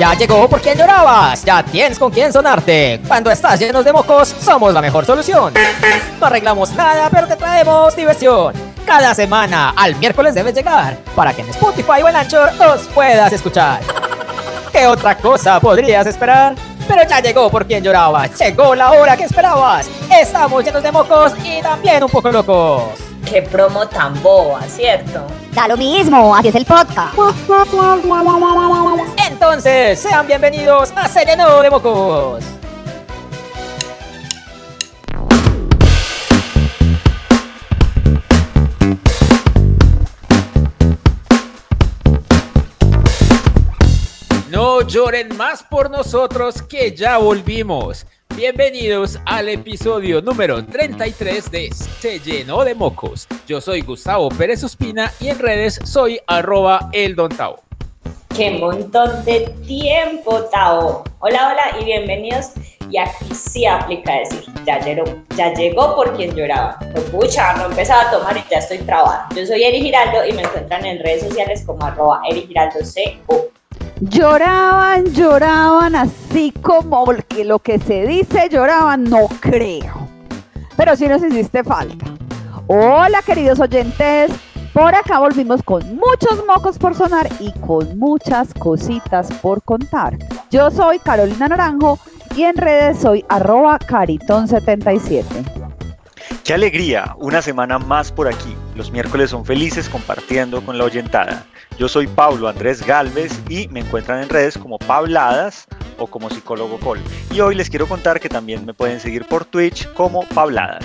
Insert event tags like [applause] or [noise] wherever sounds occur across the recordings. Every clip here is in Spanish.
Ya llegó por quien llorabas, ya tienes con quién sonarte. Cuando estás llenos de mocos, somos la mejor solución. No arreglamos nada, pero te traemos diversión. Cada semana, al miércoles debes llegar, para que en Spotify o en Anchor nos puedas escuchar. ¿Qué otra cosa podrías esperar? Pero ya llegó por quien llorabas, llegó la hora que esperabas. Estamos llenos de mocos y también un poco locos. Qué promo tan boba, ¿cierto? Da lo mismo, así es el podcast. Entonces, sean bienvenidos a Se llenó de mocos. No lloren más por nosotros que ya volvimos. Bienvenidos al episodio número 33 de Se llenó de mocos. Yo soy Gustavo Pérez Ospina y en redes soy arroba el Don Tao. Qué montón de tiempo, Tao. Hola, hola y bienvenidos. Y aquí sí aplica decir, ya llegó, ya llegó por quien lloraba. Pues pucha, no empezaba a tomar y ya estoy trabada. Yo soy Eri Giraldo y me encuentran en redes sociales como arroba Eri Giraldo. Lloraban, lloraban así como que lo que se dice lloraban, no creo. Pero sí nos hiciste falta. Hola queridos oyentes, por acá volvimos con muchos mocos por sonar y con muchas cositas por contar. Yo soy Carolina Naranjo y en redes soy arroba caritón77. Qué alegría, una semana más por aquí. Los miércoles son felices compartiendo con la oyentada. Yo soy Pablo Andrés Galvez y me encuentran en redes como Pabladas o como psicólogo Col. Y hoy les quiero contar que también me pueden seguir por Twitch como Pabladas.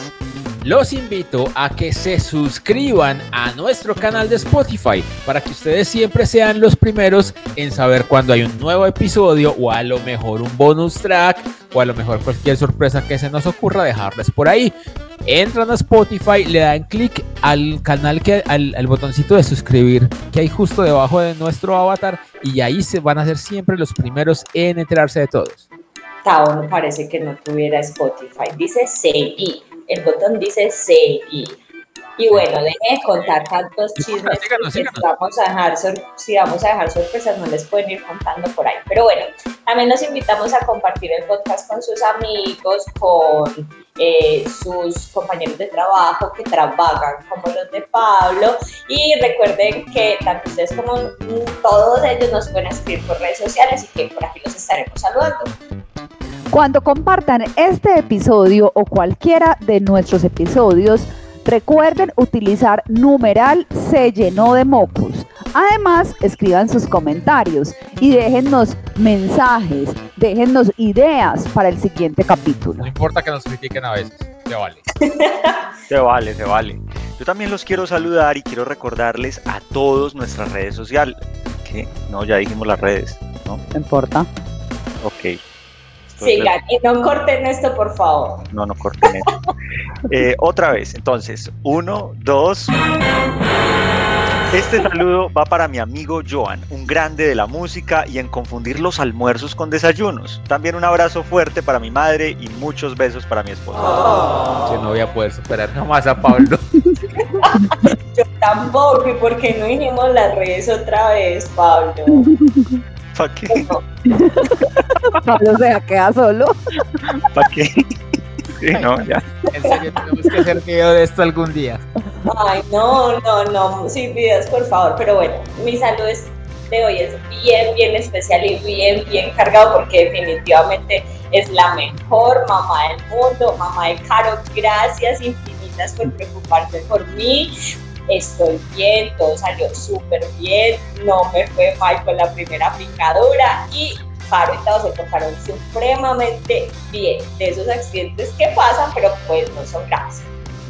Los invito a que se suscriban a nuestro canal de Spotify para que ustedes siempre sean los primeros en saber cuando hay un nuevo episodio o a lo mejor un bonus track o a lo mejor cualquier sorpresa que se nos ocurra dejarles por ahí. Entran a Spotify, le dan clic al canal, que, al, botoncito de suscribir que hay justo debajo de nuestro avatar y ahí se van a ser siempre los primeros en enterarse de todos. Tao no parece que no tuviera Spotify. Dice seguir. El botón dice seguir. Y bueno, deje de contar tantos chismes. Síganos, síganos. Vamos a dejar si vamos a dejar sorpresas, no les pueden ir contando por ahí. Pero bueno, también los invitamos a compartir el podcast con sus amigos, con eh, sus compañeros de trabajo que trabajan como los de Pablo. Y recuerden que tanto ustedes como todos ellos nos pueden escribir por redes sociales y que por aquí los estaremos saludando. Cuando compartan este episodio o cualquiera de nuestros episodios, recuerden utilizar numeral se llenó de mocos. Además, escriban sus comentarios y déjennos mensajes, déjennos ideas para el siguiente capítulo. No importa que nos critiquen a veces, ya vale. [laughs] Se vale, se vale. Yo también los quiero saludar y quiero recordarles a todos nuestras redes sociales. ¿Qué? No, ya dijimos las redes, ¿no? No importa. Ok. Sigan y no corten esto, por favor. No, no corten eso. [laughs] Eh, otra vez, entonces, uno, dos. Este saludo va para mi amigo Joan, un grande de la música y en confundir los almuerzos con desayunos. También un abrazo fuerte para mi madre y muchos besos para mi esposa. Que no voy a poder superar jamás a Pablo. [laughs] Yo tampoco, ¿y por qué no dijimos las redes otra vez, Pablo? [laughs] ¿Para qué? Pablo [laughs] se queda solo. ¿Para qué? Sí, no, ya. En serio, tenemos que hacer video de esto algún día. Ay, no, no, no, sin videos, por favor. Pero bueno, mi salud es- de hoy es bien, bien especial y bien, bien cargado porque definitivamente es la mejor mamá del mundo, mamá de Caro. Gracias infinitas por preocuparse por mí. Estoy bien, todo salió súper bien, no me fue mal con la primera picadura y Caro y Tao se tocaron supremamente bien de esos accidentes que pasan, pero pues no son graves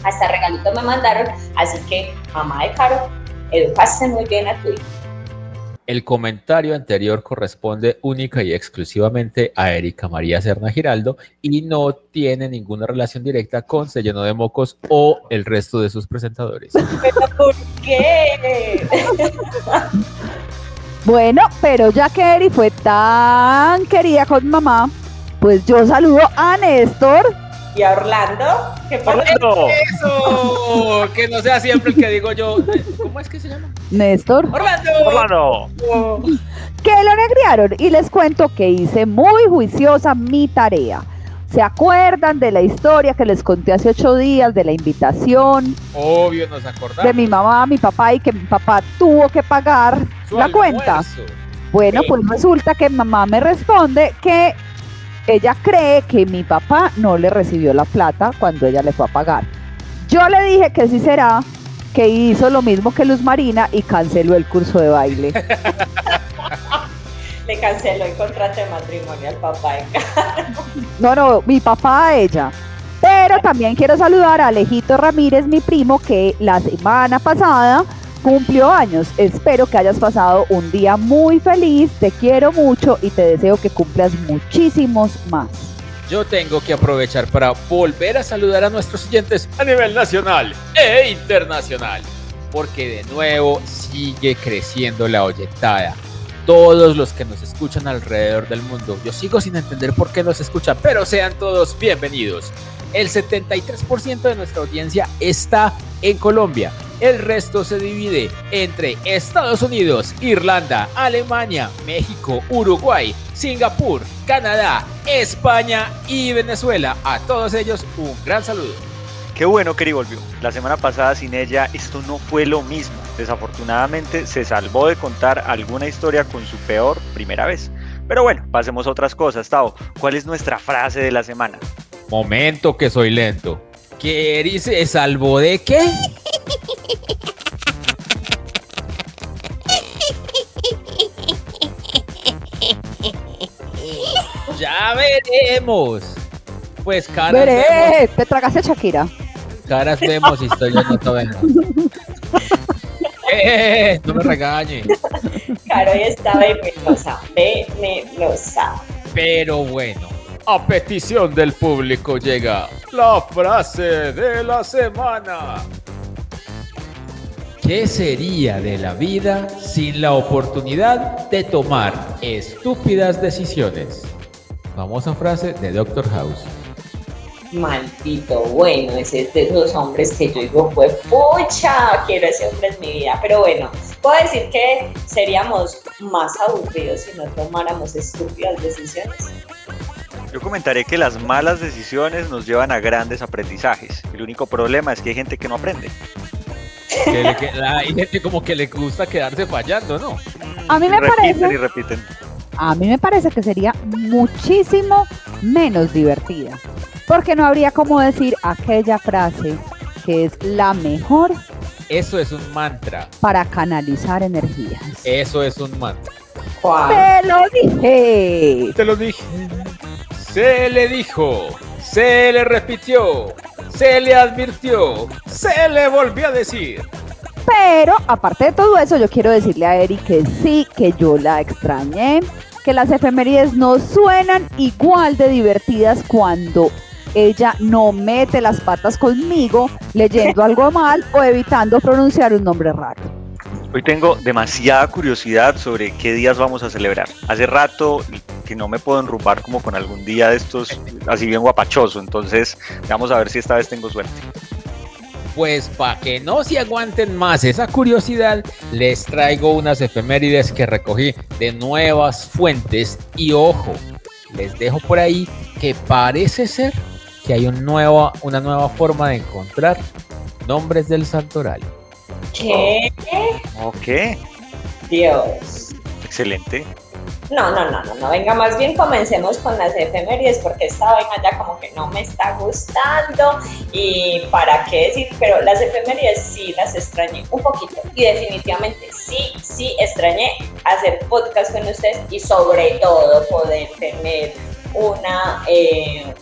hasta regalito me mandaron, así que mamá de Caro, educaste muy bien a tu hijo. El comentario anterior corresponde única y exclusivamente a Erika María Serna Giraldo y no tiene ninguna relación directa con Se llenó de mocos o el resto de sus presentadores. [laughs] ¿Pero por qué? [laughs] Bueno, pero ya que Eri fue tan querida con mamá, pues yo saludo a Néstor y a Orlando. ¿Qué pasa? Orlando. Eso, que no sea siempre el que digo yo. ¿Cómo es que se llama? Néstor, Orlando. Orlando. que lo negriaron y les cuento que hice muy juiciosa mi tarea. ¿Se acuerdan de la historia que les conté hace ocho días de la invitación Obvio, nos acordamos. de mi mamá, mi papá y que mi papá tuvo que pagar Su la cuenta? almuerzo. Bueno, Sí. pues resulta que mamá me responde que ella cree que mi papá no le recibió la plata cuando ella le fue a pagar. Yo le dije que sí será, que hizo lo mismo que Luz Marina y canceló el curso de baile. [laughs] Le canceló el contrato de matrimonio al papá. [laughs] No, no, mi papá a ella. Pero también quiero saludar a Alejito Ramírez, mi primo, que la semana pasada cumplió años. Espero que hayas pasado un día muy feliz, te quiero mucho y te deseo que cumplas muchísimos más. Yo tengo que aprovechar para volver a saludar a nuestros oyentes a nivel nacional e internacional. Porque de nuevo sigue creciendo la oyentada. Todos los que nos escuchan alrededor del mundo. Yo sigo sin entender por qué nos escuchan, pero sean todos bienvenidos. El 73% de nuestra audiencia está en Colombia. El resto se divide entre Estados Unidos, Irlanda, Alemania, México, Uruguay, Singapur, Canadá, España y Venezuela. A todos ellos un gran saludo. Qué bueno que Eri. La semana pasada sin ella esto no fue lo mismo. Desafortunadamente se salvó de contar alguna historia con su peor primera vez. Pero bueno, pasemos a otras cosas, Tao. ¿Cuál es nuestra frase de la semana? Momento que soy lento. ¿Que Eri se salvó de qué? Ya veremos. Pues caras vemos, Veré, te tragaste a Shakira. caras vemos, historias no sabemos. Eh, no me regañe. Caro y estaba venenosa, venenosa. Pero bueno, a petición del público llega la frase de la semana. ¿Qué sería de la vida sin la oportunidad de tomar estúpidas decisiones? Famosa frase de Doctor House. Maldito, bueno, ese es de esos hombres que yo digo, fue pucha, quiero ese hombre en mi vida. Pero bueno, puedo decir que seríamos más aburridos si no tomáramos estúpidas decisiones. Yo comentaré que las malas decisiones nos llevan a grandes aprendizajes. El único problema es que hay gente que no aprende. Que le- que- hay gente como que le gusta quedarse fallando, ¿no? A mí Y me repiten parece, y repiten. a mí me parece que sería muchísimo menos divertida. Porque no habría como decir aquella frase que es la mejor Eso es un mantra. para canalizar energías. Eso es un mantra. Te lo dije. Te lo dije. Se le dijo, se le repitió, se le advirtió, se le volvió a decir. Pero aparte de todo eso, yo quiero decirle a Eri que sí, que yo la extrañé, que las efemérides no suenan igual de divertidas cuando ella no mete las patas conmigo leyendo [laughs] algo mal o evitando pronunciar un nombre raro. Hoy tengo demasiada curiosidad sobre qué días vamos a celebrar. Hace rato que no me puedo enrumbar como con algún día de estos así bien guapachoso, entonces vamos a ver si esta vez tengo suerte. Pues para que no se aguanten más esa curiosidad, les traigo unas efemérides que recogí de nuevas fuentes y ojo, les dejo por ahí que parece ser que hay un nuevo, una nueva forma de encontrar nombres del santoral. ¿Qué? Ok, Dios. excelente. No, no, no, no, no, venga, más bien comencemos con las efemérides porque esta vaina ya como que no me está gustando y para qué decir, pero las efemérides sí las extrañé un poquito y definitivamente sí, sí extrañé hacer podcast con ustedes y sobre todo poder tener una, eh,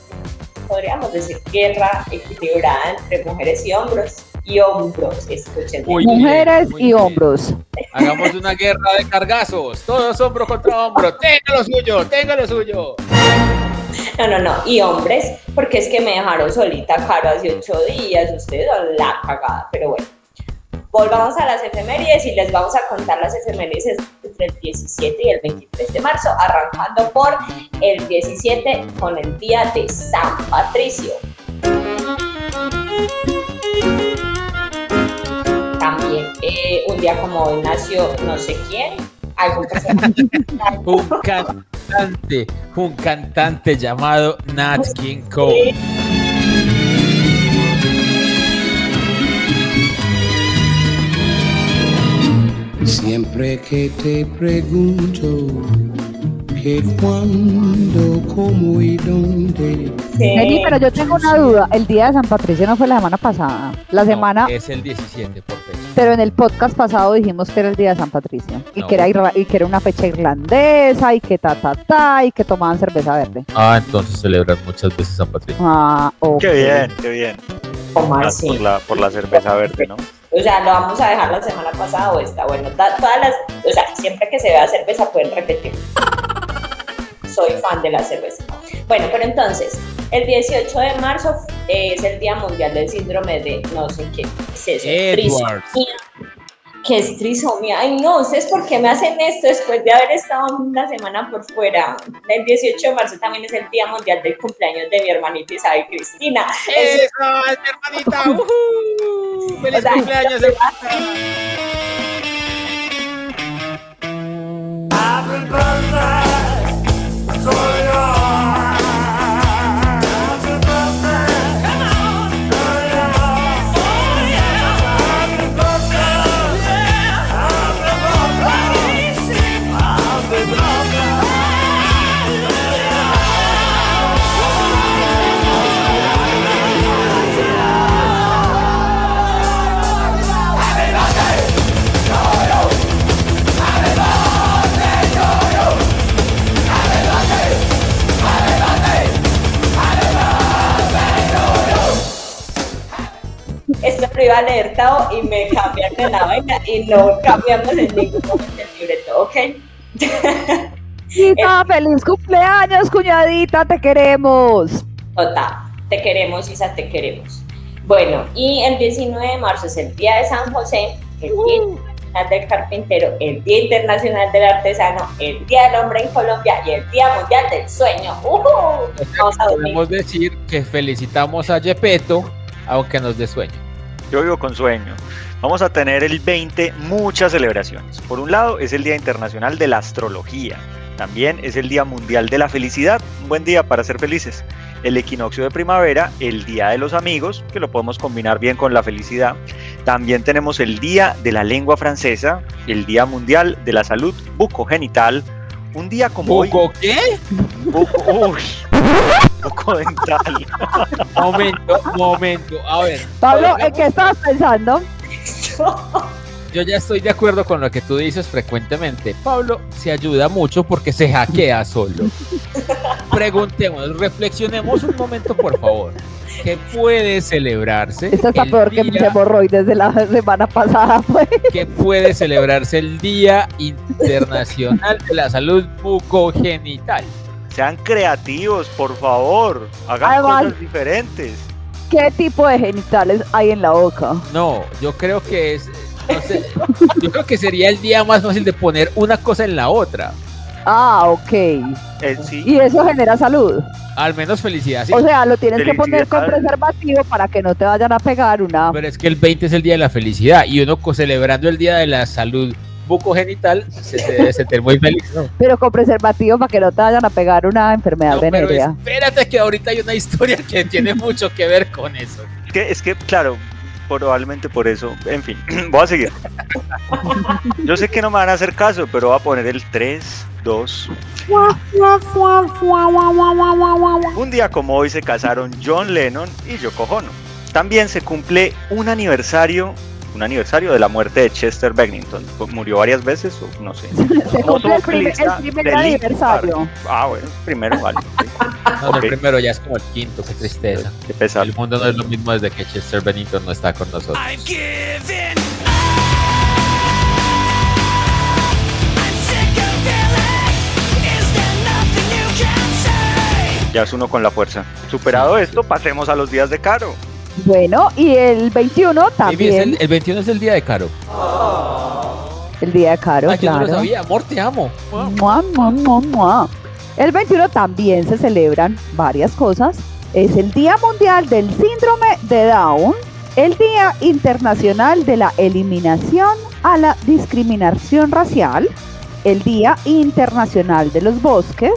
podríamos decir, guerra equilibrada entre mujeres y hombros y hombros, escuchen. Uy, bien, Mujeres muy y bien. hombros. Hagamos una guerra de cargazos, todos hombro contra hombro, tenga lo suyo, tenga lo suyo. No, no, no, y hombres, porque es que me dejaron solita, Caro, hace ocho días, ustedes son la cagada, pero bueno. Volvamos a las efemérides y les vamos a contar las efemérides entre el 17 y el 23 de marzo, arrancando por el 17 con el día de San Patricio. También eh, un día como hoy nació no sé quién. Un cantante, un cantante llamado Nat King Cole. Siempre que te pregunto que cuándo, cómo y dónde. Vení, pero yo tengo una duda. El día de San Patricio no fue la semana pasada. La No, semana, es el 17 por. Pero en el podcast pasado dijimos que era el día de San Patricio. Y, No. que, era, irra- y que era una fecha irlandesa y que ta, ta, ta, y que tomaban cerveza verde. Ah, entonces celebran muchas veces San Patricio. Ah, ok. Qué bien, qué bien. ¿Cómo así? Por la, por la cerveza verde, ¿no? O sea, lo vamos a dejar la semana pasada o esta. Bueno, ta- todas las, o sea, siempre que se vea cerveza pueden repetir. Soy fan de la cerveza. Bueno, pero entonces, el 18 de marzo es el Día Mundial del Síndrome de no sé qué es eso. Edwards. Trisomía. ¿Qué es trisomía? Ay, no, ¿ustedes por qué me hacen esto después de haber estado una semana por fuera? El 18 de marzo también es el Día Mundial del cumpleaños de mi hermanita Isabel Cristina. Eso ¡Eso, hermanita! ¡Uhú! [laughs] ¡Feliz O sea, cumpleaños! Esto lo iba a leer Tao y me cambian de la vaina y no cambiamos en ningún momento el libreto, ¿ok? Isa, [laughs] feliz cumpleaños, cuñadita, te queremos. Total, te queremos, Isa, te queremos. Bueno, y el 19 de marzo es el Día de San José, el Día Internacional del Carpintero, el Día Internacional del Artesano, el Día del Hombre en Colombia y el Día Mundial del Sueño. ¡Ujú! Vamos a dormir. Podemos decir que felicitamos a Gepetto, aunque nos dé sueño. Yo vivo con sueño. Vamos a tener el 20 muchas celebraciones. Por un lado es el Día Internacional de la Astrología. También es el Día Mundial de la Felicidad. Un buen día para ser felices. El equinoccio de primavera, el Día de los Amigos, que lo podemos combinar bien con la felicidad. También tenemos el Día de la Lengua Francesa, el Día Mundial de la Salud Bucogenital. Un día como hoy. ¿Buco qué? Buco, uy, bucodental. [laughs] Momento, momento. A ver. Pablo, ¿en qué estabas pensando? Yo ya estoy de acuerdo con lo que tú dices frecuentemente. Pablo se ayuda mucho porque se hackea solo. Preguntemos, reflexionemos un momento, por favor. ¿Qué puede celebrarse? Esta está el peor que mis día- hemorroides de la semana pasada, pues. que puede celebrarse el Día Internacional de la Salud Bucogenital. Sean creativos, por favor. Hagan Además- cosas diferentes. ¿Qué tipo de genitales hay en la boca? No, yo creo que es. no sé, yo creo que sería el día más fácil de poner una cosa en la otra. Ah, ok. Eh, sí, Y eso genera salud. Al menos felicidad. sí. O sea, lo tienes que poner con preservativo para que no te vayan a pegar una. Pero es que el 20 es el día de la felicidad y uno celebrando el día de la salud bucogenital se, se debe sentir muy feliz. ¿no? Pero con preservativo para que no te vayan a pegar una enfermedad No, venérea. espérate que ahorita hay una historia que tiene mucho que ver con eso. es que, es que, claro, probablemente por eso. En fin, [clears throat] voy a seguir. Yo sé que no me van a hacer caso, pero voy a poner el 3, 2. Un día como hoy se casaron John Lennon y Yoko Ono. También se cumple un aniversario, un aniversario de la muerte de Chester Bennington. ¿Murió varias veces o no sé? [laughs] Se Famoso cumple el, primer de Linkin aniversario. Park. Ah, bueno, primero vale. sí. No, el primero ya es como el quinto, qué tristeza. Qué pesado. El mundo no es lo mismo desde que Chester Bennington no está con nosotros. Ya es uno con la fuerza. Superado esto, pasemos a los días de Caro. Bueno, y el 21 Baby, es también. el, el 21 es el día de Caro. El día de Caro, Ay, yo no claro. lo sabía. Amor, te amo. Mua, mua, mua, mua. El 21 también se celebran varias cosas, es el Día Mundial del Síndrome de Down, el Día Internacional de la Eliminación a la Discriminación Racial, el Día Internacional de los Bosques,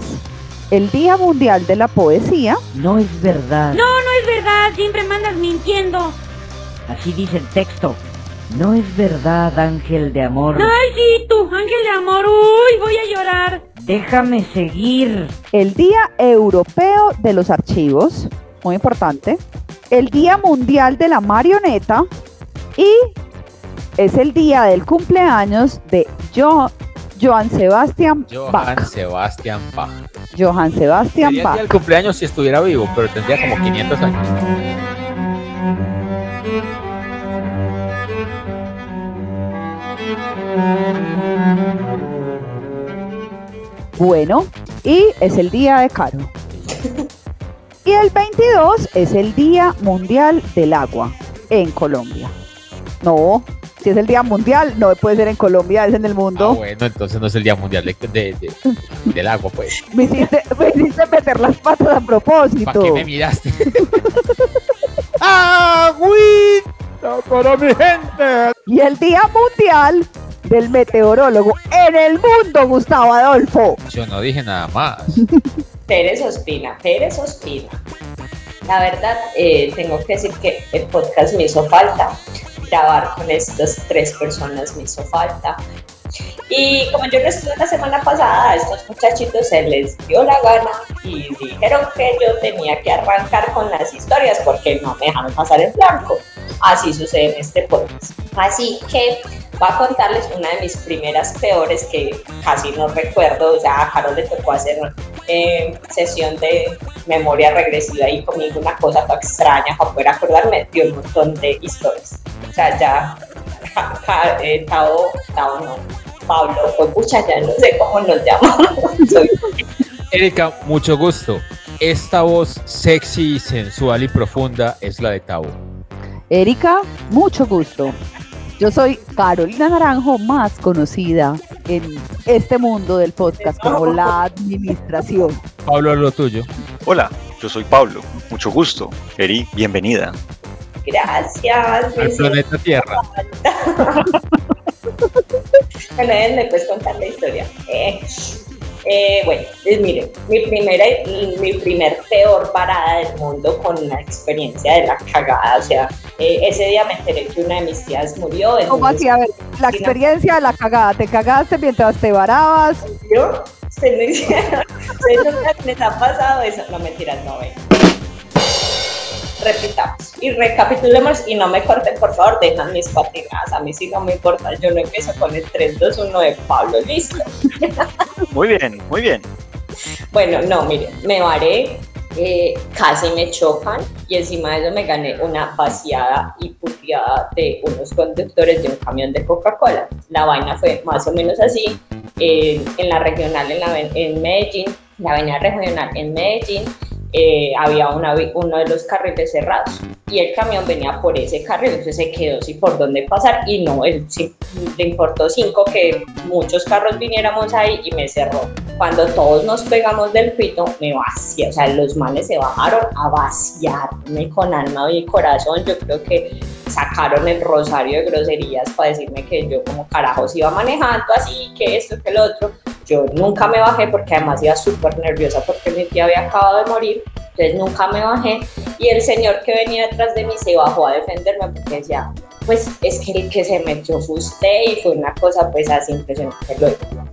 el Día Mundial de la Poesía, No es verdad. No, no es verdad, siempre me andas mintiendo. Así dice el texto. No es verdad, ángel de amor. Ay, sí, tú, ángel de amor, uy, voy a llorar. Déjame seguir. el Día Europeo de los Archivos, muy importante, el Día Mundial de la Marioneta y es el día del cumpleaños de Jo- Johann Sebastian Johann Bach. Sebastian Bach. Johann Sebastian Sería el Bach. del cumpleaños si estuviera vivo, pero tendría como 500 años. Bueno, y es el día de Caro. Y el 22 es el Día Mundial del Agua en Colombia. No, si es el Día Mundial, no puede ser en Colombia, es en el Ah, mundo. bueno, entonces no es el Día Mundial de- de- de- del agua, pues. Me, hiciste, me hiciste meter las patas a ¿Para propósito. qué me miraste? [laughs] ¡Agüita para mi gente! Y el Día Mundial del Meteorólogo en el mundo, Gustavo Adolfo. Yo no dije nada más. [laughs] Pérez Ospina, Pérez Ospina. La verdad, eh, tengo que decir que el podcast me hizo falta. Grabar con estas tres personas me hizo falta. Y como yo no estuve la semana pasada, a estos muchachitos se les dio la gana y dijeron que yo tenía que arrancar con las historias porque no me dejaron pasar en blanco. Así sucede en este podcast. Así que voy a contarles una de mis primeras peores que casi no recuerdo. O sea, a Carol le tocó hacer eh, sesión de memoria regresiva y conmigo una cosa tan extraña para poder acordarme de un montón de historias. O sea, ya, eh, Tao, Tao no, Pablo, pues pucha, ya no sé cómo nos llamamos. [laughs] Erika, mucho gusto. Esta voz sexy, sensual y profunda es la de Tavo. Erika, mucho gusto. Yo soy Carolina Naranjo, más conocida en este mundo del podcast como la administración. Pablo, lo tuyo. Hola, yo soy Pablo. Mucho gusto. Eri, bienvenida. Gracias. me Al planeta Tierra. [laughs] Bueno, déjenme pues contar la historia. Eh, eh, bueno, pues miren, mi primera, mi primer peor parada del mundo con la experiencia de la cagada. O sea, eh, ese día me enteré que una de mis tías murió. ¿Cómo así? A ver, la experiencia de la cagada. ¿Te cagaste mientras te varabas? ¿yo? Se no hicieron. [laughs] ¿Ustedes nunca les ha pasado eso? No, mentiras, no, ven. Repitamos y recapitulemos y no me corten, por favor, dejan mis patinadas. A mí sí no me importa. Yo no empiezo con el 3, 2, 1 de Pablo. Listo. Muy bien, muy bien. Bueno, no, miren, me varé, eh, casi me chocan y encima de eso me gané una vaciada y puteada de unos conductores de un camión de Coca-Cola. La vaina fue más o menos así, eh, en la regional en, la, en Medellín, la avenida regional en Medellín, eh, había una, uno de los carriles cerrados y el camión venía por ese carril, entonces se quedó sin por dónde pasar y no, él sí, le importó cinco que muchos carros viniéramos ahí y me cerró. Cuando todos nos pegamos del pito, me vacía, o sea, los males se bajaron a vaciarme con alma y corazón, yo creo que sacaron el rosario de groserías para decirme que yo como carajos iba manejando así, que esto, que lo otro. Yo nunca me bajé porque además iba súper nerviosa porque mi tía había acabado de morir, entonces nunca me bajé y el señor que venía detrás de mí se bajó a defenderme porque decía, pues es que el que se metió fue usted y fue una cosa pues así impresionante.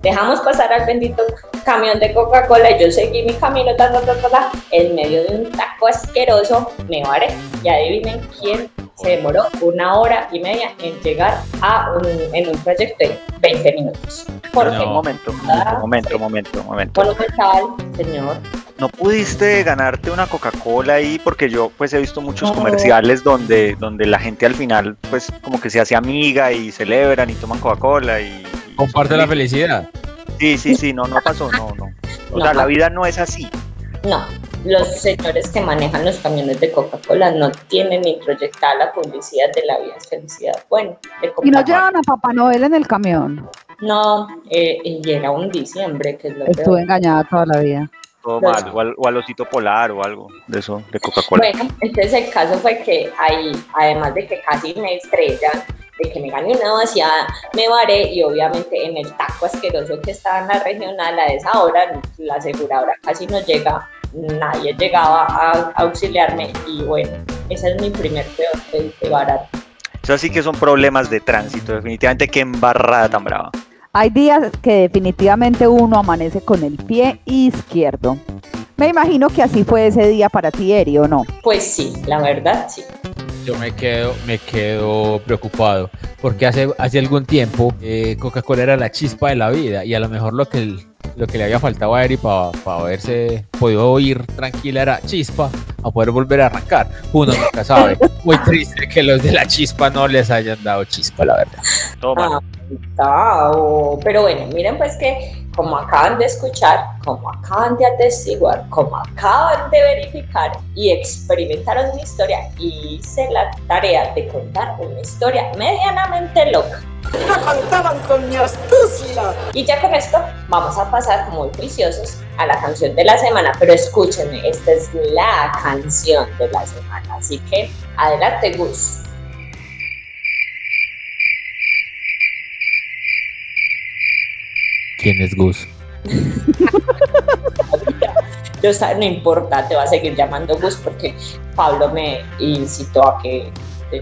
Dejamos pasar al bendito camión de Coca-Cola y yo seguí mi camino ta, ta, ta, en medio de un taco asqueroso, me varé y adivinen quién se demoró una hora y media en llegar a un, en un trayecto de 20 minutos. Porque No. Un momento, momento, momento, momento, momento. monumental, señor. ¿No pudiste ganarte una Coca-Cola ahí? Porque yo pues he visto muchos No. comerciales donde, donde la gente al final pues como que se hace amiga y celebran y toman Coca-Cola y... y Comparte la felicidad. Sí, sí, sí, no, no pasó, no, no. O No. sea, la vida no es así. No, los señores que manejan los camiones de Coca-Cola no tienen ni proyectada la publicidad de la vida es felicidad. Bueno, de Y no Coca-Cola. llevan a Papá Noel en el camión. No, eh, y era un diciembre, que es lo Estuve peor. engañada toda la vida. todo Los- mal. O al, o al osito polar o algo de eso, de Coca-Cola. Bueno, entonces el caso fue que ahí, además de que casi me estrellan, de que me gané una vaciada, me varé y obviamente en el taco asqueroso que estaba en la regional a esa hora, la aseguradora casi no llega, nadie llegaba a auxiliarme y bueno, ese es mi primer peor de, de barato. Eso sí que son problemas de tránsito, definitivamente qué embarrada tan brava. Hay días que definitivamente uno amanece con el pie izquierdo. Me imagino que así fue ese día para ti, Eri, ¿o no? Pues sí, la verdad sí. Yo me quedo, me quedo preocupado porque hace, hace algún tiempo eh, Coca-Cola era la chispa de la vida y a lo mejor lo que, el- lo que le había faltado a Eri para haberse podido ir tranquila era chispa a poder volver a arrancar. Uno nunca sabe. Muy triste que los de la chispa no les hayan dado chispa, la verdad. Ah, Gustavo. Pero bueno, miren pues que como acaban de escuchar, como acaban de atestiguar, como acaban de verificar y experimentaron mi historia, hice la tarea de contar una historia medianamente loca. Y ya con esto vamos a pasar muy juiciosos a la canción de la semana, pero escúchenme, esta es la canción de la semana, así que adelante Gus. ¿Quién es Gus? [laughs] Yo no importa, te va a seguir llamando Gus porque Pablo me incitó a que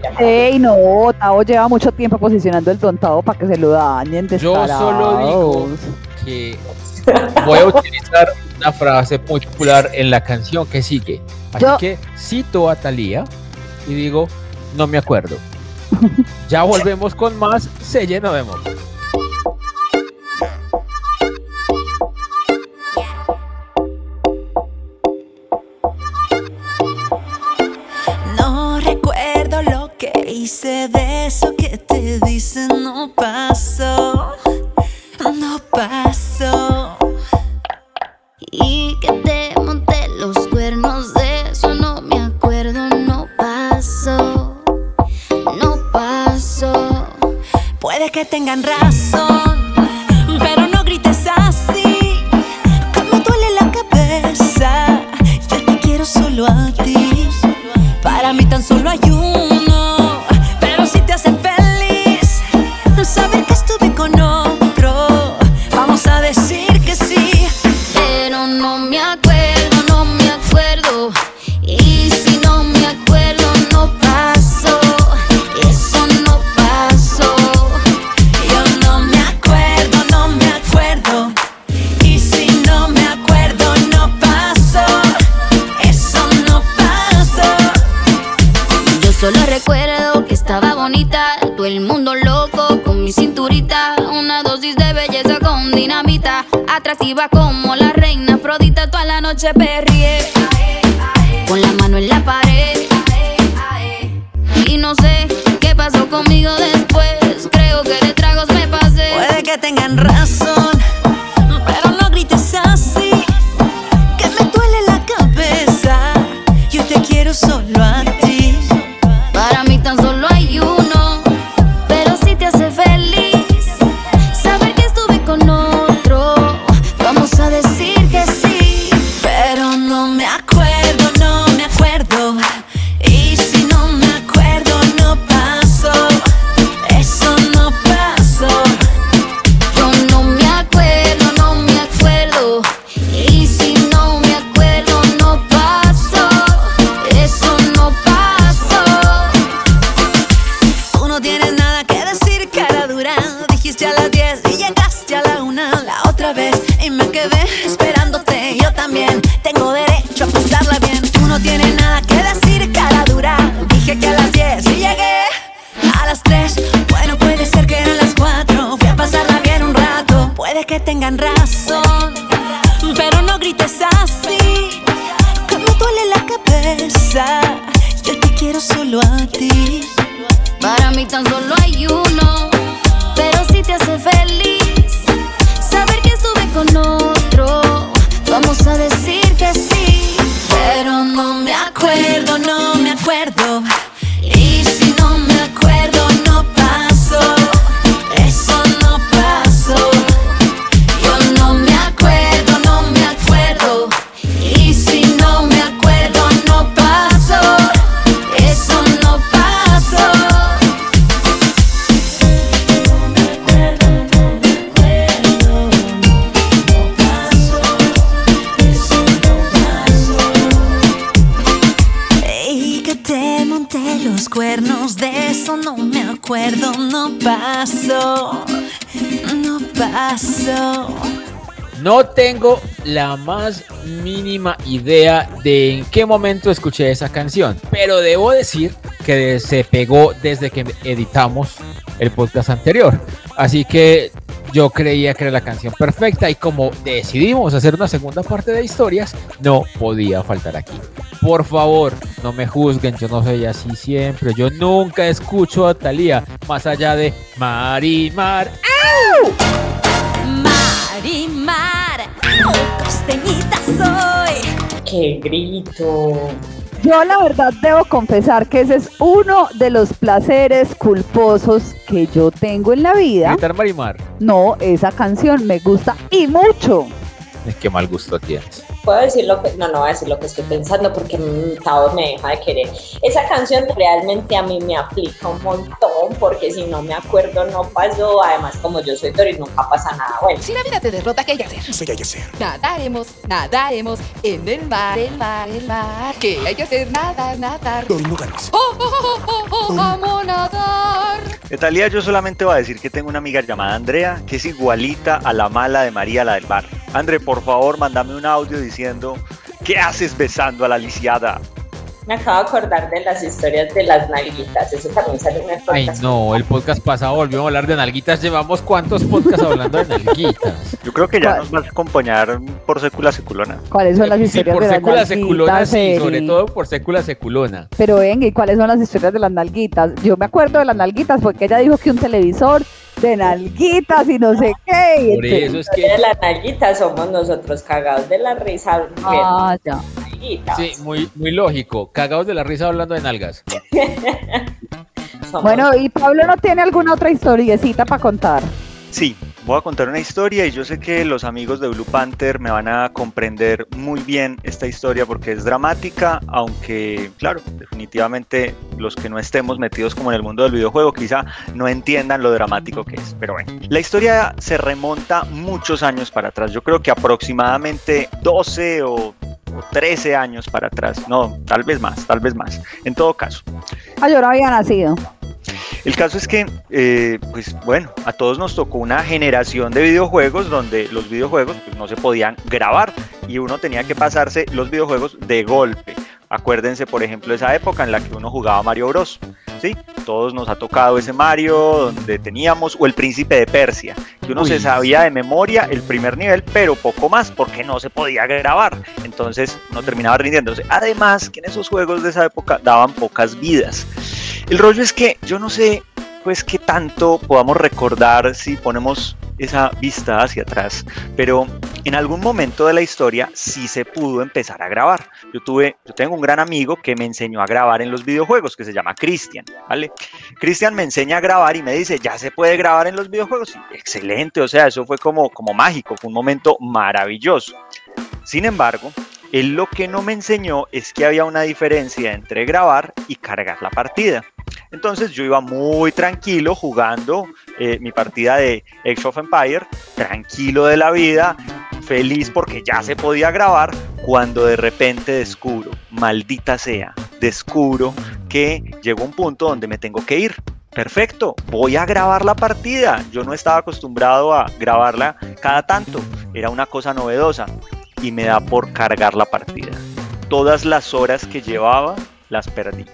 te llamara. Ey, no, Tavo lleva mucho tiempo posicionando el don Tavo para que se lo dañen. Yo solo digo que voy a utilizar una frase muy popular en la canción que sigue. Así Yo- que cito a Thalía y digo, no me acuerdo. Ya volvemos con más Se lleno de Moco. Toda la no paso, no paso. No tengo la más mínima idea de en qué momento escuché esa canción, pero debo decir que se pegó desde que editamos el podcast anterior. Así que yo creía que era la canción perfecta y como decidimos hacer una segunda parte de historias, no podía faltar aquí. Por favor, no me juzguen, yo no soy así siempre. Yo nunca escucho a Thalía más allá de Marimar. Marimar, costeñita soy. ¡Qué grito! Yo la verdad debo confesar que ese es uno de los placeres culposos que yo tengo en la vida. Gritar Marimar. No, esa canción me gusta y mucho. Es que mal gusto tienes. Puedo decir lo que, no, no voy a decir lo que estoy pensando porque mm, Tao me deja de querer. Esa canción realmente a mí me aplica un montón porque si no me acuerdo no pasó. Además, como yo soy Doris, nunca pasa nada bueno. Si la vida te derrota, ¿qué hay que hacer? Eso que hay que hacer. Nadaremos, nadaremos en el mar, el mar, el mar. ¿Qué hay que hacer? Nadar, nadar. Doris, no ganes. Oh, oh, oh, oh, oh, vamos a nadar. De Talía yo solamente voy a decir que tengo una amiga llamada Andrea que es igualita a la mala de María, la del bar. André, por favor, mándame un audio diciendo ¿Qué haces besando a la lisiada? Me acabo de acordar de las historias de las nalguitas. Eso también sale en el Ay, no, el podcast pasado volvimos a hablar de nalguitas. Llevamos cuántos podcasts hablando de nalguitas. Yo creo que ya ¿Cuál? nos vas a acompañar por sécula seculona. ¿Cuáles son las Sí, historias por de las sécula seculona, nalguitas, sí, sobre todo por sécula seculona. Pero venga, ¿y cuáles son las historias de las nalguitas? Yo me acuerdo de las nalguitas porque ella dijo que un televisor de nalguitas y no sé qué. y Por entonces- eso es De que las nalguitas somos nosotros cagados de la risa. Ah, ya. sí, muy, muy lógico. Cagados de la risa hablando de nalgas. [laughs] Bueno, y Pablo no tiene alguna otra historiecita para contar. Sí, voy a contar una historia y yo sé que los amigos de Blue Panther me van a comprender muy bien esta historia porque es dramática, aunque claro, definitivamente los que no estemos metidos como en el mundo del videojuego quizá no entiendan lo dramático que es. Pero bueno, la historia se remonta muchos años para atrás, yo creo que aproximadamente 12 o o 13 años para atrás, no, tal vez más, tal vez más. En todo caso, Ah, había nacido. El caso es que, eh, pues bueno, a todos nos tocó una generación de videojuegos donde los videojuegos pues, no se podían grabar y uno tenía que pasarse los videojuegos de golpe. Acuérdense, por ejemplo, esa época en la que uno jugaba Mario Bros. ¿Sí? Todos nos ha tocado ese Mario donde teníamos, o el Príncipe de Persia, que uno Uy, se sabía de memoria el primer nivel, pero poco más, porque no se podía grabar. Entonces no terminaba rindiéndose. Además, que en esos juegos de esa época daban pocas vidas. El rollo es que yo no sé, pues, qué tanto podamos recordar si ponemos esa vista hacia atrás, pero en algún momento de la historia sí se pudo empezar a grabar. Yo tuve, yo tengo un gran amigo que me enseñó a grabar en los videojuegos, que se llama Cristian, ¿vale? Cristian me enseña a grabar y me dice, ya se puede grabar en los videojuegos. Y excelente, o sea, eso fue como, como mágico, fue un momento maravilloso. Sin embargo, él lo que no me enseñó es que había una diferencia entre grabar y cargar la partida. Entonces yo iba muy tranquilo jugando eh, mi partida de Age of Empire, tranquilo de la vida, feliz porque ya se podía grabar, cuando de repente descubro, maldita sea, descubro que llegó un punto donde me tengo que ir. Perfecto, voy a grabar la partida. Yo no estaba acostumbrado a grabarla cada tanto, era una cosa novedosa y me da por cargar la partida. Todas las horas que llevaba las perdí.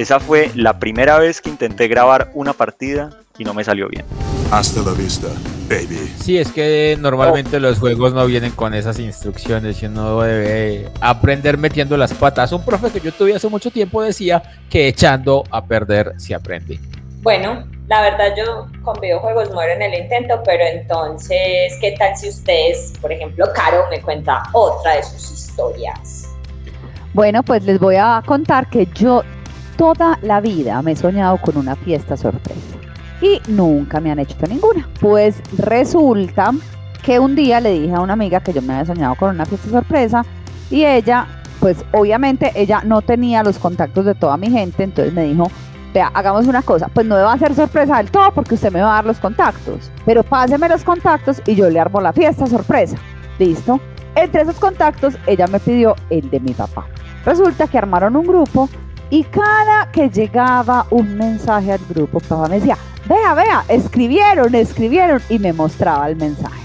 Esa fue la primera vez que intenté grabar una partida y no me salió bien. Hasta la vista, baby. Sí, es que normalmente los juegos no vienen con esas instrucciones y uno debe aprender metiendo las patas. Un profe que yo tuve hace mucho tiempo decía que echando a perder se aprende. Bueno, la verdad yo con videojuegos muero en el intento, pero entonces, ¿qué tal si ustedes, por ejemplo, Caro me cuenta otra de sus historias? Bueno, pues les voy a contar que yo toda la vida me he soñado con una fiesta sorpresa y nunca me han hecho ninguna. Pues resulta que un día le dije a una amiga que yo me había soñado con una fiesta sorpresa y ella, pues obviamente ella no tenía los contactos de toda mi gente, entonces me dijo, vea, hagamos una cosa, pues no me va a hacer sorpresa del todo porque usted me va a dar los contactos, pero páseme los contactos y yo le armo la fiesta sorpresa. ¿Listo? Entre esos contactos ella me pidió el de mi papá. Resulta que armaron un grupo Y cada que llegaba un mensaje al grupo, papá me decía, vea, vea, escribieron, escribieron y me mostraba el mensaje.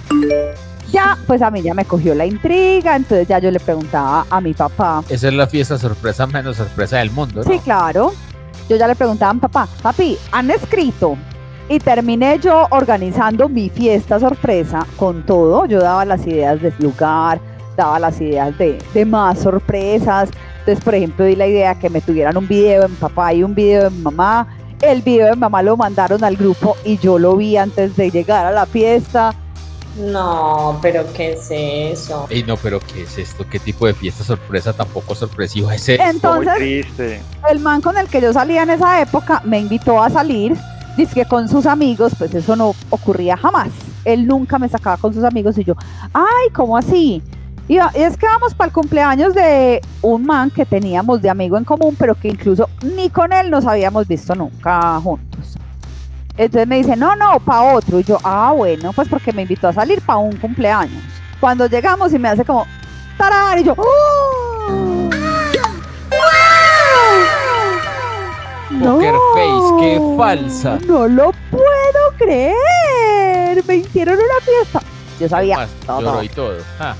Ya, pues a mí ya me cogió la intriga, entonces ya yo le preguntaba a mi papá. Esa es la fiesta sorpresa menos sorpresa del mundo, ¿no? Sí, claro. Yo ya le preguntaba a mi papá, papi, ¿han escrito? Y terminé yo organizando mi fiesta sorpresa con todo. Yo daba las ideas del lugar, daba las ideas de, de más sorpresas. Entonces, por ejemplo, di la idea que me tuvieran un video de mi papá y un video de mi mamá. El video de mi mamá lo mandaron al grupo y yo lo vi antes de llegar a la fiesta. No, pero ¿qué es eso? Ey, no, pero ¿qué es esto? ¿Qué tipo de fiesta sorpresa tampoco sorpresivo es esto? Entonces, Muy triste. el man con el que yo salía en esa época me invitó a salir. Dice que con sus amigos, pues eso no ocurría jamás. Él nunca me sacaba con sus amigos y yo, ay, ¿cómo así? Y, es que vamos para el cumpleaños de un man que teníamos de amigo en común, pero que incluso ni con él nos habíamos visto nunca juntos. Entonces me dice, no, no, para otro. Y yo, ah, bueno, pues porque me invitó a salir para un cumpleaños. Cuando llegamos y me hace como, tarar, y yo, ¡oh! Poker face, qué falsa. No lo puedo creer. Me hicieron una fiesta. Yo sabía Más, todo. lloró y todo. Ah,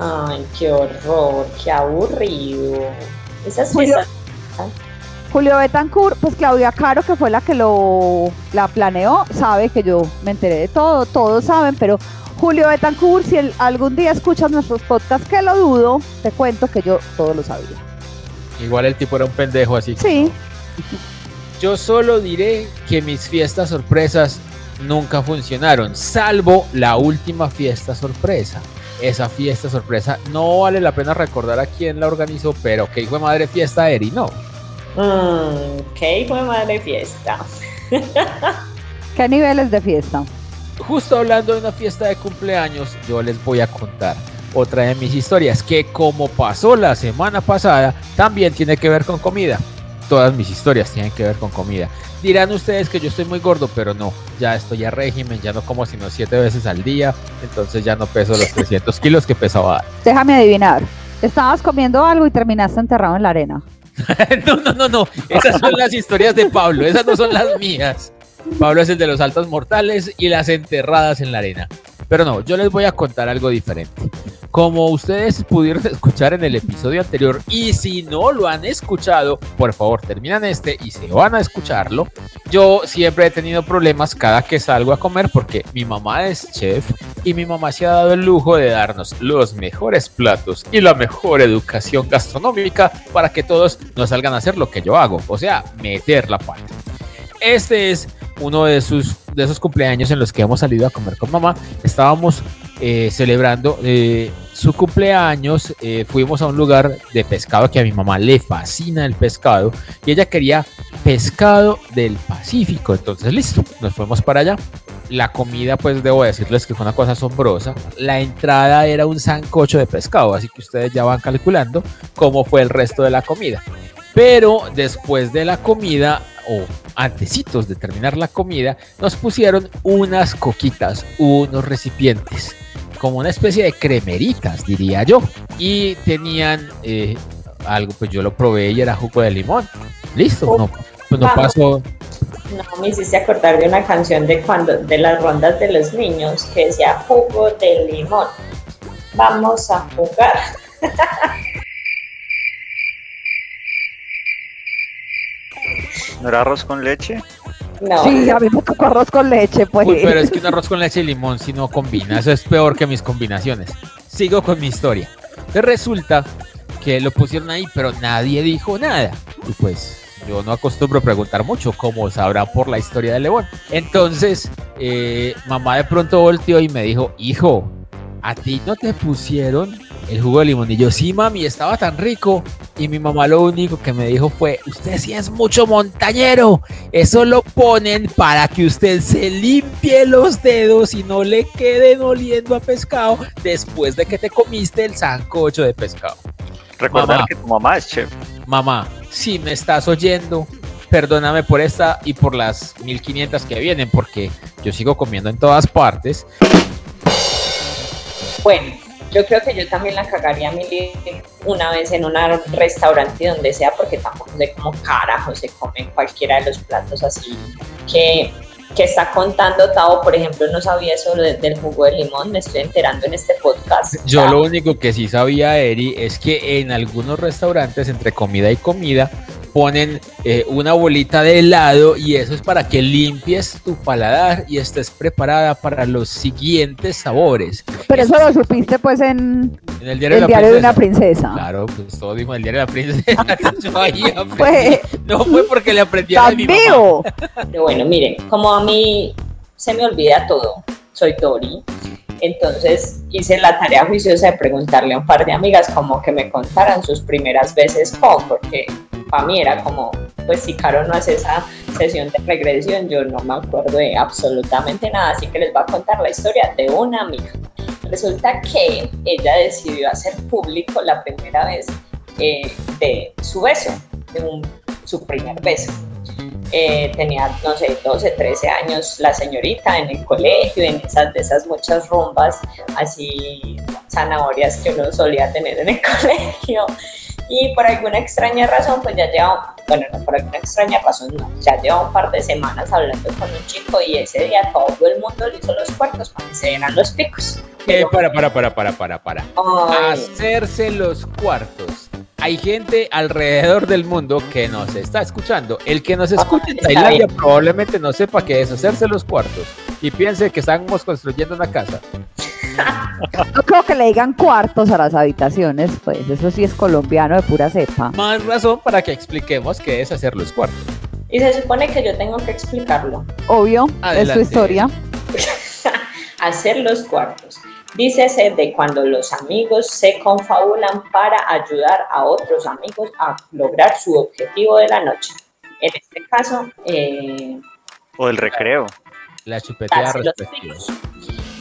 Ay, qué horror, qué aburrido. Esas Julio- fiestas. Julio Betancourt, pues Claudia Caro, que fue la que lo la planeó, sabe que yo me enteré de todo, todos saben, pero Julio Betancourt, si algún día escuchas nuestros podcasts, que lo dudo, te cuento que yo todo lo sabía. igual el tipo era un pendejo así. Sí, Yo solo diré que mis fiestas sorpresas nunca funcionaron, salvo la última fiesta sorpresa. Esa fiesta sorpresa no vale la pena recordar a quién la organizó, pero que hijo de madre fiesta Eri, no. Mmm, qué hijo de madre fiesta. [laughs] ¿qué niveles de fiesta? Justo hablando de una fiesta de cumpleaños, yo les voy a contar otra de mis historias que como pasó la semana pasada, también tiene que ver con comida. Todas mis historias tienen que ver con comida. Dirán ustedes que yo estoy muy gordo, pero no, ya estoy a régimen, ya no como sino siete veces al día, entonces ya no peso los 300 kilos que pesaba. Déjame adivinar. Estabas comiendo algo y terminaste enterrado en la arena. [laughs] no, no, no, no, esas son las historias de Pablo, esas no son las mías. Pablo es el de los saltos mortales y las enterradas en la arena. Pero no, yo les voy a contar algo diferente. Como ustedes pudieron [laughs] escuchar en el episodio anterior, y si no lo han escuchado, por favor terminan este y se van a escucharlo. Yo siempre he tenido problemas cada que salgo a comer porque mi mamá es chef y mi mamá se ha dado el lujo de darnos los mejores platos y la mejor educación gastronómica para que todos no salgan a hacer lo que yo hago, o sea, meter la pata. Este es uno de, sus, de esos cumpleaños en los que hemos salido a comer con mamá. Estábamos eh, celebrando eh, su cumpleaños. eh, fuimos a un lugar de pescado que a mi mamá le fascina el pescado y ella quería pescado del Pacífico. Entonces, listo, nos fuimos para allá. La comida, pues debo decirles que fue una cosa asombrosa. La entrada era un sancocho de pescado, así que ustedes ya van calculando cómo fue el resto de la comida. Pero después de la comida, o antecitos de terminar la comida, nos pusieron unas coquitas, unos recipientes, como una especie de cremeritas, diría yo. Y tenían eh, algo, pues yo lo probé y era jugo de limón. Listo, no, pues no pasó. No, me hiciste acordar de una canción de cuando de las rondas de los niños que decía jugo de limón. Vamos a jugar. ¿No era arroz con leche? No. Sí, a mí me tocó arroz con leche, pues. Uy, pero es que un arroz con leche y limón si no combina, eso es peor que mis combinaciones. Sigo con mi historia. Entonces resulta que lo pusieron ahí, pero nadie dijo nada. Y pues yo no acostumbro a preguntar mucho, como sabrán por la historia de León. Entonces, eh, mamá de pronto volteó y me dijo, hijo, ¿a ti no te pusieron el jugo de limón? Y yo, sí, mami, estaba tan rico. Y mi mamá lo único que me dijo fue, usted sí es mucho montañero. Eso lo ponen para que usted se limpie los dedos y no le queden oliendo a pescado después de que te comiste el sancocho de pescado. Recordar Mamá. que tu mamá es chef. Mamá, si me estás oyendo, perdóname por esta y por las 1500 que vienen, porque yo sigo comiendo en todas partes. Bueno, yo creo que yo también la cagaría a Mili una vez en un restaurante donde sea, porque tampoco sé cómo carajo se come cualquiera de los platos así que, que está contando Tao. Por ejemplo, no sabía eso de- del jugo de limón, me estoy enterando en este podcast. Yo lo único que sí sabía, Eri, es que en algunos restaurantes, entre comida y comida, ponen eh, una bolita de helado y eso es para que limpies tu paladar y estés preparada para los siguientes sabores. Pero eso lo supiste pues en En el diario, el de, la diario de princesa. una princesa. Claro, pues todo dijo en el diario de la princesa. [laughs] [laughs] Yo ahí aprendí. Fue No fue porque le aprendí a mi mamá. vivo. [laughs] Pero bueno, miren, como a mí se me olvida todo, soy Tori, entonces hice la tarea juiciosa de preguntarle a un par de amigas como que me contaran sus primeras veces con, porque para mí era como, pues si Caro no hace esa sesión de regresión, yo no me acuerdo de absolutamente nada, así que les voy a contar la historia de una amiga. Resulta que ella decidió hacer público la primera vez eh, de su beso, de un- su primer beso. Eh, tenía, no sé, 12, 13 años la señorita en el colegio, en esas de esas muchas rumbas así zanahorias que uno solía tener en el [laughs] colegio. Y por alguna extraña razón, pues ya lleva, bueno, no por alguna extraña razón, no, ya lleva un par de semanas hablando con un chico y ese día todo el mundo le hizo los cuartos para que se dieran los picos. Eh, para, para, para, para, para, para. Ay. Hacerse los cuartos. Hay gente alrededor del mundo que nos está escuchando. El que nos escucha en Tailandia probablemente no sepa qué es hacerse los cuartos y piense que estamos construyendo una casa. No creo que le digan cuartos a las habitaciones, pues eso sí es colombiano de pura cepa. Más razón para que expliquemos qué es hacer los cuartos. Y se supone que yo tengo que explicarlo. Obvio, es su historia. [laughs] hacer los cuartos. Dícese de cuando los amigos se confabulan para ayudar a otros amigos a lograr su objetivo de la noche. En este caso, eh, O del recreo. La chupetea darse los respectiva.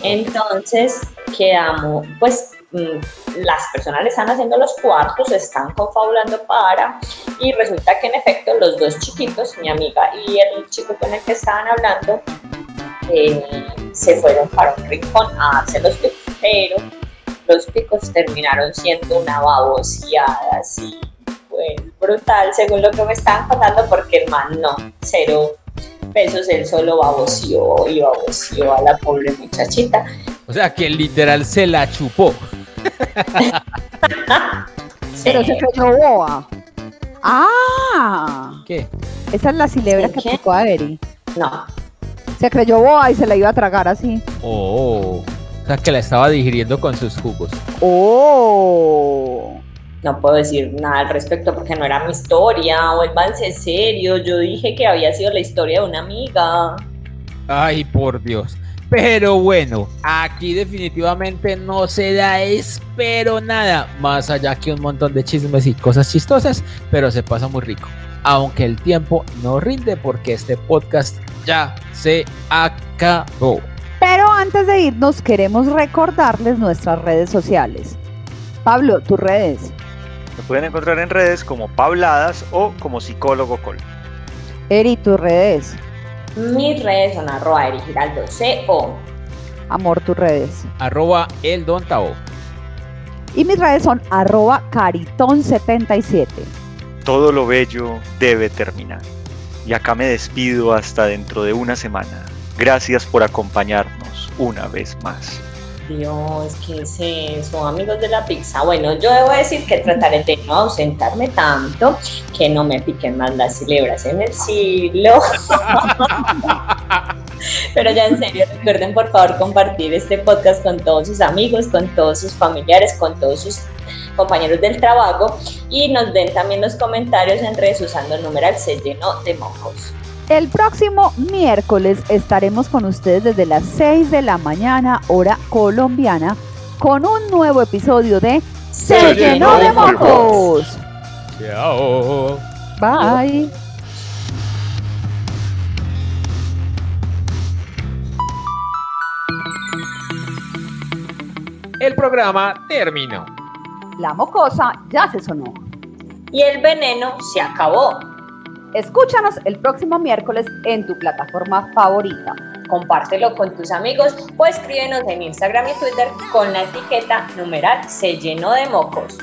Entonces, quedamos, pues mm, las personas le están haciendo los cuartos, están confabulando para, y resulta que en efecto los dos chiquitos, mi amiga y el chico con el que estaban hablando, eh, se fueron para un rincón a darse los picos, pero los picos terminaron siendo una baboseada así, pues brutal, según lo que me estaban contando, porque el man no, cero pesos, él solo baboseó y baboseó a la pobre muchachita. O sea que literal se la chupó. [laughs] Pero se creyó boa. Ah, ¿Qué? esa es la cilebra ¿Sí, que aplicó a Eri. No, Se creyó boa y se la iba a tragar así. Oh. O sea que la estaba digiriendo con sus jugos. Oh. No puedo decir nada al respecto porque no era mi historia, vuélvanse serio, yo dije que había sido la historia de una amiga. Ay, por Dios. Pero bueno, aquí definitivamente no se da espero nada, más allá que un montón de chismes y cosas chistosas, pero se pasa muy rico. Aunque el tiempo no rinde porque este podcast ya se acabó. Pero antes de irnos, queremos recordarles nuestras redes sociales. Pablo, tus redes. Me pueden encontrar en redes como Pabladas o como Psicólogo Col. Eri, tus redes. Mis redes son arroba Eri Giraldo CO. Amor, tus redes. Arroba el Don Tao. Y mis redes son arroba caritón77. Todo lo bello debe terminar. Y acá me despido hasta dentro de una semana. Gracias por acompañarnos una vez más. Dios, ¿qué es eso? Amigos de la pizza. Bueno, yo debo decir que trataré de no ausentarme tanto, que no me piquen más las cilebras en el siglo. [laughs] Pero ya en serio, recuerden por favor compartir este podcast con todos sus amigos, con todos sus familiares, con todos sus compañeros del trabajo y nos den también los comentarios en redes usando el numeral se llenó de mocos. El próximo miércoles estaremos con ustedes desde las 6 de la mañana, hora colombiana, con un nuevo episodio de Se, llenó de mocos. Chao. Bye. El programa terminó. La mocosa ya se sonó. Y el veneno se acabó. Escúchanos el próximo miércoles en tu plataforma favorita. compártelo con tus amigos o escríbenos en Instagram y Twitter con la etiqueta numeral se llenó de mocos.